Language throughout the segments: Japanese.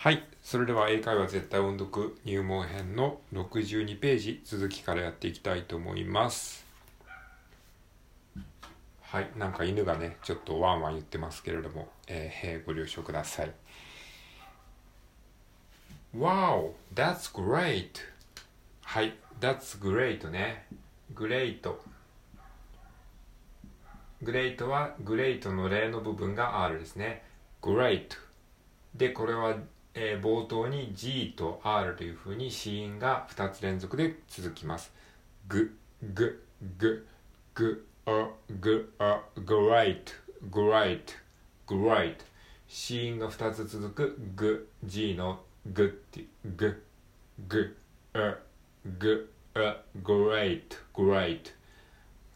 はい。それでは英会話絶対音読入門編の62ページ続きからやっていきたいと思います。はい。なんか犬がね、ちょっとワンワン言ってますけれども、えー、ご了承ください。Wow! That's great! はい。That's great ね。great。グレートはグレートの例の部分が R ですね。great。で、これは、えー、冒頭に G と R というふうに子音が2つ連続で続きます。グ、グ、グ、グ、あ、グ、ア、グライト、グライト、グライト。子音が2つ続くグ、G のグって、ぐ、グ、あ、グ、ア、グライト、グライト。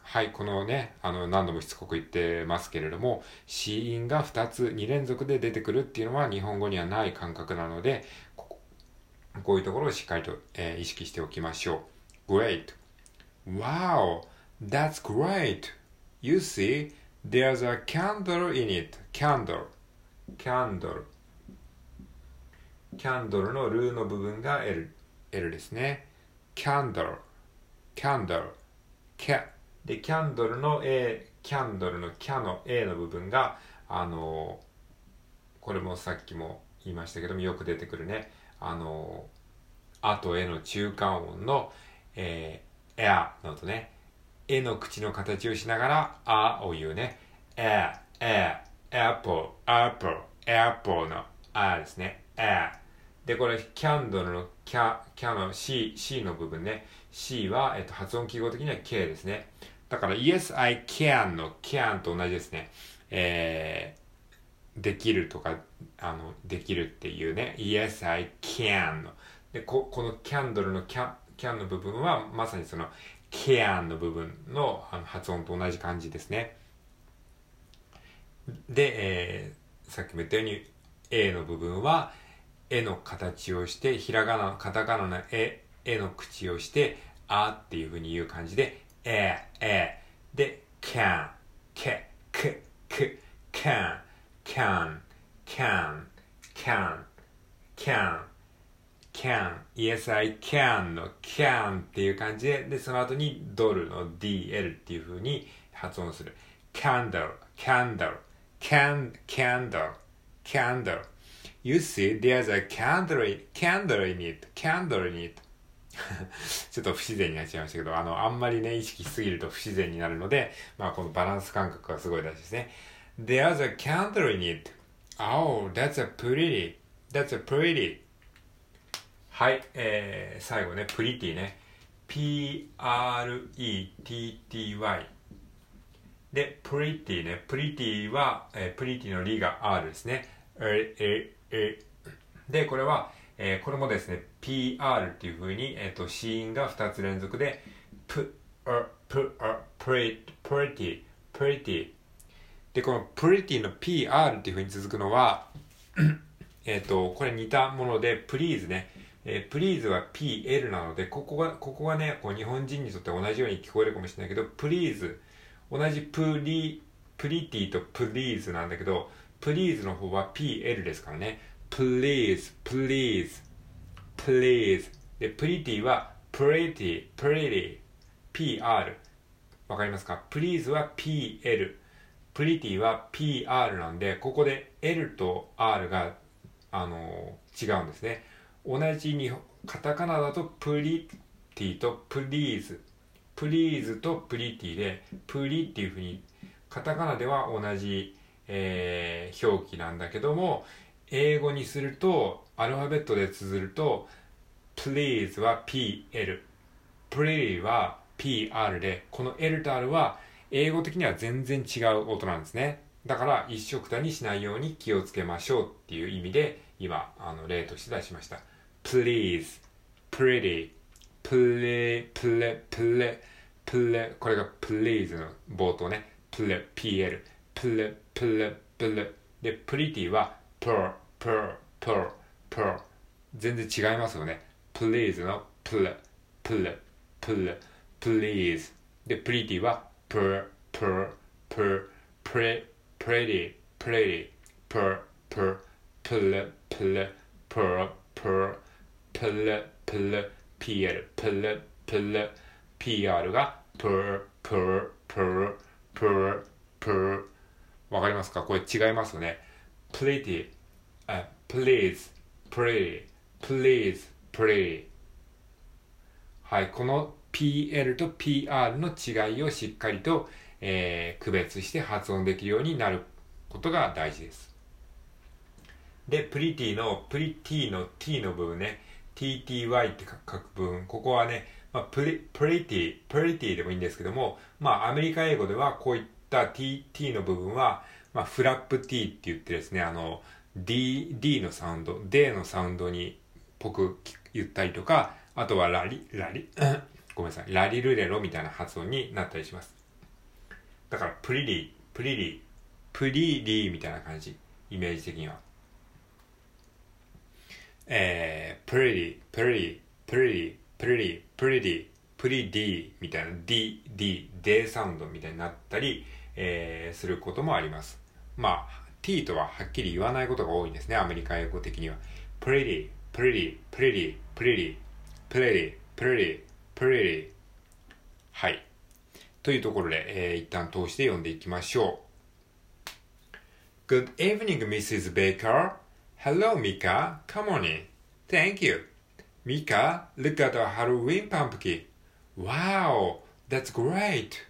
はい、このね、あの、何度もしつこく言ってますけれども、子音が2つ、2連続で出てくるっていうのは日本語にはない感覚なので、ここういうところをしっかりと、えー意識しておきましょう。Great. Wow, that's great. You see, there's a candle in it. Candle. Candle. Candle のルーの部分が L, L ですね。Candle. Candle. Cat. で、キャンドルの A、キャンドルのキャの A の部分が、あのこれもさっきも言いましたけども、よく出てくるね、あのあとえの中間音の、えー、エアのとね、えの口の形をしながら、あを言うね、え、え、 apple、apple、apple のあですね、え。で、これ、 candle のキャ、キャの C、C の部分ね、C は、えっと、発音記号的には K ですね。だから、Yes, I can の can と同じですね。えー、できるとか、あの、できるっていうね。Yes, I can の。で、こ、このキャンドルのキャ、キャンの部分は、まさにその、can の部分のあの発音と同じ感じですね。で、えー、さっきも言ったように、A の部分は、絵の形をして、ひらがな、カタカナの絵、絵の口をして、あっていう風に言う感じで、え、え、で、can, け、く、く、can, can, can, can, can, can, yes I can の can っていう感じで、で、その後にドルの dl っていう風に発音する。candle, candle, can, candle, candle. You see, there's a candle, candle in it, candle in it. ちょっと不自然になっちゃいましたけど、あの、あんまりね、意識しすぎると不自然になるので、まあ、このバランス感覚がすごい大事ですね。There's a candle in it. Oh, that's a pretty. That's a pretty. はい、えー、最後ね、pretty ね。p-r-e-t-t-y。で、pretty ね。pretty は、えー、pretty のリが r ですね。え、え、え。で、これは、えーこれもですね、PR っていう風に、えっ、と、子音が2つ連続で、p, r, p, r, pretty, pretty, pretty。で、この pretty の PR っていう風に続くのは、えっと、これ似たもので、please ね。えー please は PL なので、ここが、ここがね、こう日本人にとって同じように聞こえるかもしれないけど、please、同じプリ、プリティと please なんだけど、please の方は PL ですからね。Please, please, please. で、pretty は pretty, pretty, PR。わかりますか ?please は PL。pretty は PR なんで、ここで L と R が、あのー違うんですね。同じ日本、カタカナだと pretty と please。please と pretty で、プリっていうふうに、カタカナでは同じ、えー表記なんだけども、英語にすると、アルファベットで綴ると、please は PL、pretty は PR で、この L と R は英語的には全然違う音なんですね。だから一緒くたにしないように気をつけましょうっていう意味で、今、あの、例として出しました。please, pretty, play, play, play, play これが please の冒頭ね。play, pl, play, play, play で、pretty は per, per, per, per 全然違いますよね。please の pl, pl, pl, please で、pretty は per, per, per, pre, pretty, pretty, per, per, pl, pl, per, per, pl, pl, pl, pl, pl, pr が per, per, per, per, per わかりますかこれ違いますよね。Pretty, uh, please, pretty, please, pretty はい、この PL と PR の違いをしっかりと、えー、区別して発音できるようになることが大事です。で、 pretty の、 pretty の t の部分ね、tty って書く部分、ここはね、まあ、プリ、 pretty、pretty でもいいんですけども、まあ、アメリカ英語ではこういった t, t の部分は、まあ、フラップ t って言ってですね、あの、d, d のサウンド、d のサウンドにぽく言ったりとか、あとはラリ、ラリ、ごめんなさい、ラリルレロみたいな発音になったりします。だから、プリリ、プリリ、プリリみたいな感じ、イメージ的には。えー、プリリ、プリリ、プリリ、プリリ、プリリ、プリディみたいな D、D、D サウンドみたいになったり、えー、することもあります。まあ、t とははっきり言わないことが多いんですね、アメリカ英語的には。pretty, pretty, pretty, pretty, pretty, pretty, pretty. はい。というところで、えー、一旦通して読んでいきましょう。Good evening, Mrs. Baker. Hello, Mika. Come on in. Thank you. Mika, look at the Halloween pumpkin. Wow, that's great.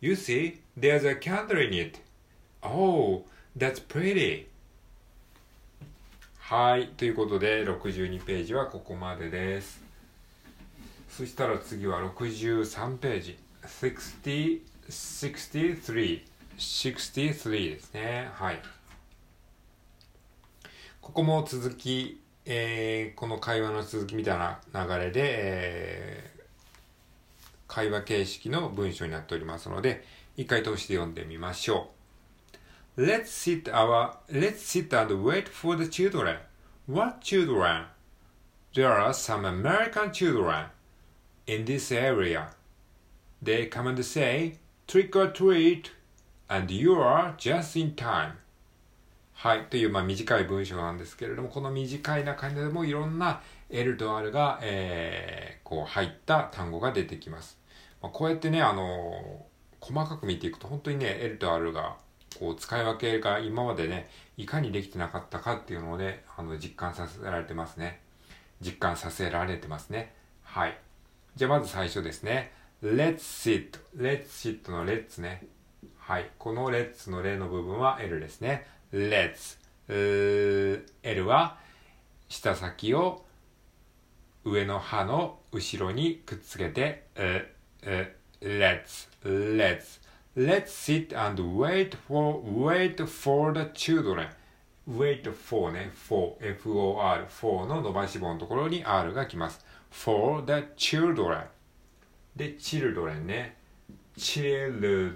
You see, there's a candle in it. Oh, that's pretty. はい。ということで、62ページはここまでです。そしたら次は63ページ。60 63 63ですね。はい。ここも続き、えー、この会話の続きみたいな流れで、えー、会話形式の文章になっておりますので、一回通して読んでみましょう。Let's sit our, let's sit and wait for the children. What children? There are some American children. in this area. They come and say, trick or treat, and you are just in time. はい。という、まあ、短い文章なんですけれども、この短い中でもいろんな L と R が、えー、こう入った単語が出てきます。まあ、こうやってね、あのー、細かく見ていくと本当にね、L と R がこう使い分けが今までね、いかにできてなかったかっていうのをね、あの実感させられてますね。実感させられてますね。はい。じゃあまず最初ですね。let's sit, let's sit の let's ね。はい。この let's の例の部分は L ですね。let's, L は下先を上の歯の後ろにくっつけて、let's, let's, let's sit and wait for, wait for the children. wait for ね、for, for, for の伸ばし棒のところに R が来ます。for the children で children ね children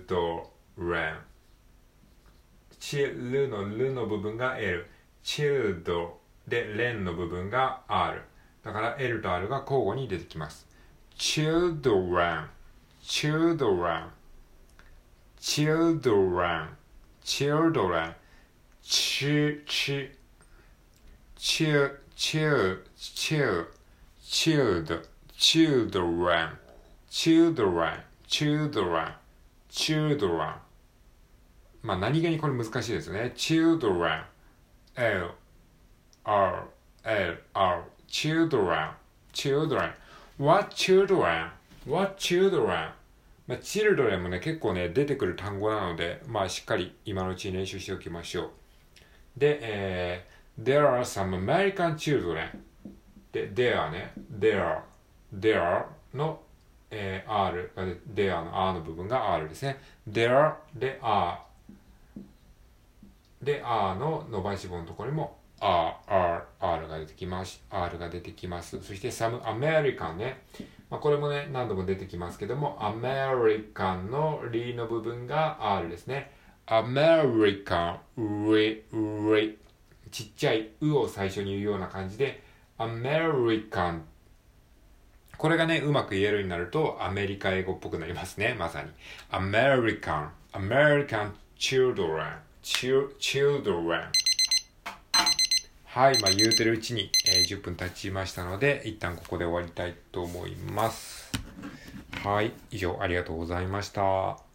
チルのルの部分が L チルドでレンの部分が R だから L と R が交互に出てきます children children children children ちちちちち child, children, children, children, children. まあ何気にこれ難しいですね。children, l, r, l, r, children, children. what children, what children. まあ、children もね、結構ね、出てくる単語なので、まあ、しっかり今のうちに練習しておきましょう。で、えー、there are some American children で、there ね、there, there の、えー、R there の R の部分が R ですね。there で R で R の伸ばし棒のところにも R, R, R が出てきます。R が出てきます。そして some American ね。まあ、これもね、何度も出てきますけども、American のリの部分が R ですね。American, ちっちゃいうを最初に言うような感じで、American これがね、うまく言えるようになると、アメリカ英語っぽくなりますね、まさに。American, American children, children. はい、まあ言うてるうちに、えー、10分経ちましたので、一旦ここで終わりたいと思います。はい、以上ありがとうございました。